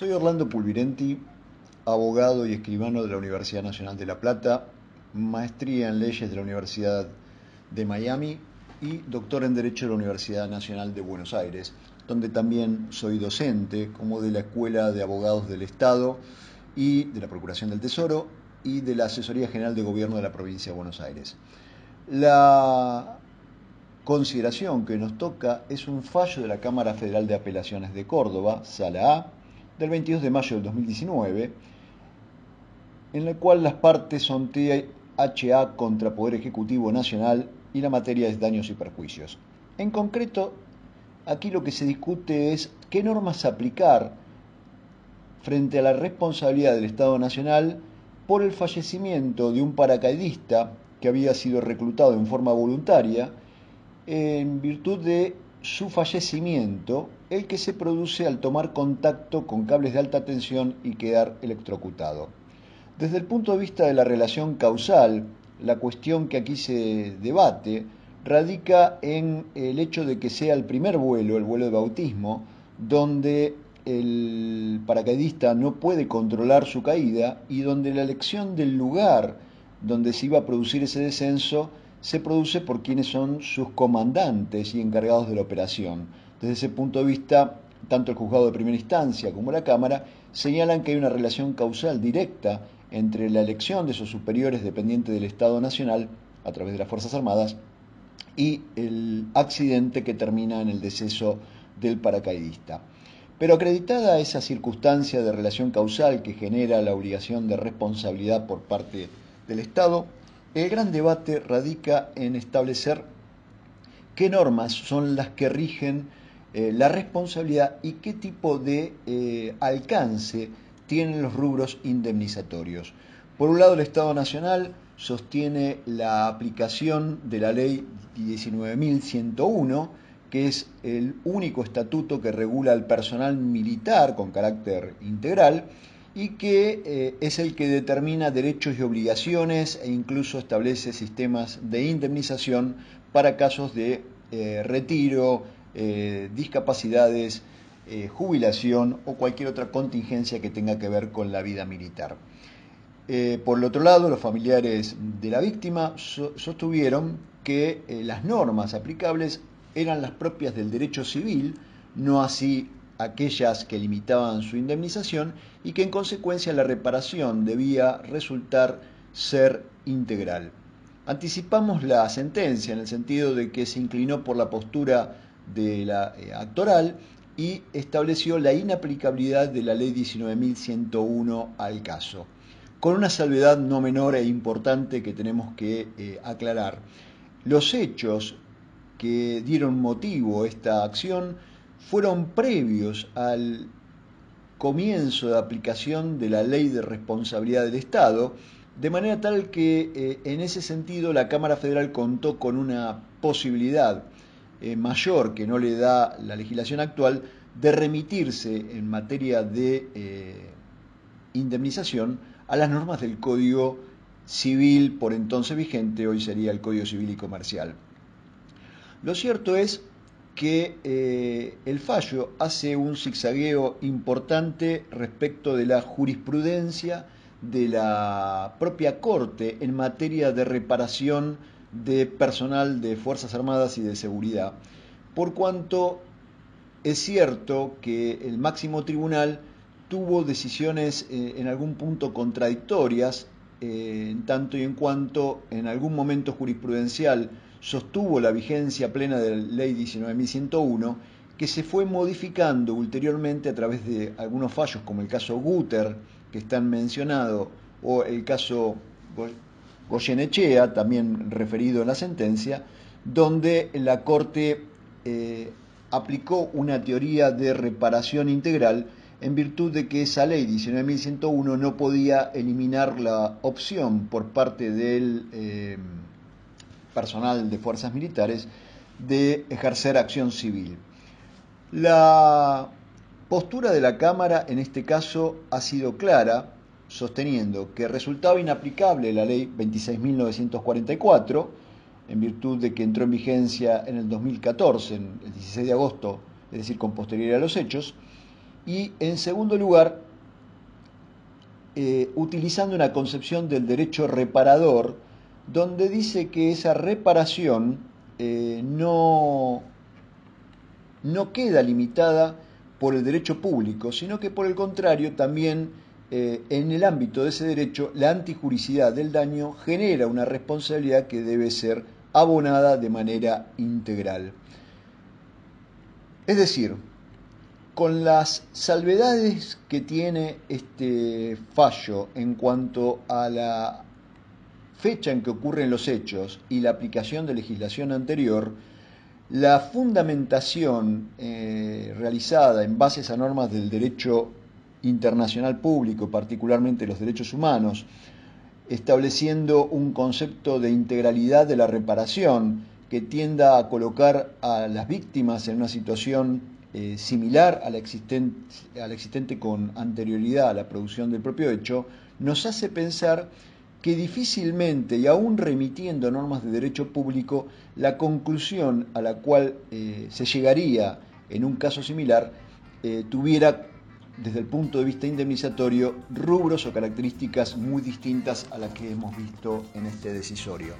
Soy Orlando Pulvirenti, abogado y escribano de la Universidad Nacional de La Plata, maestría en leyes de la Universidad de Miami y doctor en Derecho de la Universidad Nacional de Buenos Aires, donde también soy docente como de la Escuela de Abogados del Estado y de la Procuración del Tesoro y de la Asesoría General de Gobierno de la Provincia de Buenos Aires. La consideración que nos toca es un fallo de la Cámara Federal de Apelaciones de Córdoba, Sala A, del 22 de mayo del 2019, en el cual las partes son THA contra Poder Ejecutivo Nacional y la materia es daños y perjuicios. En concreto, aquí lo que se discute es qué normas aplicar frente a la responsabilidad del Estado Nacional por el fallecimiento de un paracaidista que había sido reclutado en forma voluntaria en virtud de su fallecimiento, el que se produce al tomar contacto con cables de alta tensión y quedar electrocutado. Desde el punto de vista de la relación causal, la cuestión que aquí se debate radica en el hecho de que sea el primer vuelo, el vuelo de bautismo, donde el paracaidista no puede controlar su caída y donde la elección del lugar donde se iba a producir ese descenso se produce por quienes son sus comandantes y encargados de la operación. Desde ese punto de vista, tanto el juzgado de primera instancia como la Cámara señalan que hay una relación causal directa entre la elección de esos superiores dependientes del Estado Nacional a través de las Fuerzas Armadas y el accidente que termina en el deceso del paracaidista. Pero acreditada esa circunstancia de relación causal que genera la obligación de responsabilidad por parte del Estado, el gran debate radica en establecer qué normas son las que rigen eh, la responsabilidad y qué tipo de eh, alcance tienen los rubros indemnizatorios. Por un lado, el Estado Nacional sostiene la aplicación de la ley 19.101, que es el único estatuto que regula el personal militar con carácter integral, y que eh, es el que determina derechos y obligaciones e incluso establece sistemas de indemnización para casos de retiro, eh, discapacidades, jubilación o cualquier otra contingencia que tenga que ver con la vida militar. por el otro lado, los familiares de la víctima sostuvieron que las normas aplicables eran las propias del derecho civil, no así aquellas que limitaban su indemnización y que en consecuencia la reparación debía resultar ser integral. Anticipamos la sentencia en el sentido de que se inclinó por la postura de la eh, actoral y estableció la inaplicabilidad de la ley 19.101 al caso, con una salvedad no menor e importante que tenemos que eh, aclarar. Los hechos que dieron motivo a esta acción fueron previos al comienzo de aplicación de la ley de responsabilidad del Estado, de manera tal que eh, en ese sentido la Cámara Federal contó con una posibilidad eh, mayor que no le da la legislación actual de remitirse en materia de eh, indemnización a las normas del Código Civil por entonces vigente, hoy sería el Código Civil y Comercial. Lo cierto es que eh, el fallo hace un zigzagueo importante respecto de la jurisprudencia de la propia Corte en materia de reparación de personal de Fuerzas Armadas y de seguridad, por cuanto es cierto que el máximo tribunal tuvo decisiones eh, en algún punto contradictorias, eh, en tanto y en cuanto en algún momento jurisprudencial sostuvo la vigencia plena de la ley 19.101, que se fue modificando ulteriormente a través de algunos fallos, como el caso Guter, que están mencionados, o el caso Goyenechea, también referido en la sentencia, donde la Corte eh, aplicó una teoría de reparación integral en virtud de que esa ley 19.101 no podía eliminar la opción por parte del... Eh, personal de fuerzas militares de ejercer acción civil. La postura de la Cámara en este caso ha sido clara, sosteniendo que resultaba inaplicable la ley 26.944, en virtud de que entró en vigencia en el 2014, el 16 de agosto, es decir, con posterioridad a los hechos, Y en segundo lugar, eh, utilizando una concepción del derecho reparador, donde dice que esa reparación eh, no, no queda limitada por el derecho público, sino que por el contrario también eh, en el ámbito de ese derecho la antijuricidad del daño genera una responsabilidad que debe ser abonada de manera integral. Es decir, con las salvedades que tiene este fallo en cuanto a la fecha en que ocurren los hechos y la aplicación de legislación anterior, la fundamentación eh, realizada en bases a normas del derecho internacional público, particularmente los derechos humanos, estableciendo un concepto de integralidad de la reparación que tienda a colocar a las víctimas en una situación eh, similar a la, existente, con anterioridad a la producción del propio hecho, nos hace pensar que difícilmente, y aún remitiendo normas de derecho público, la conclusión a la cual eh, se llegaría en un caso similar eh, tuviera, desde el punto de vista indemnizatorio rubros o características muy distintas a las que hemos visto en este decisorio.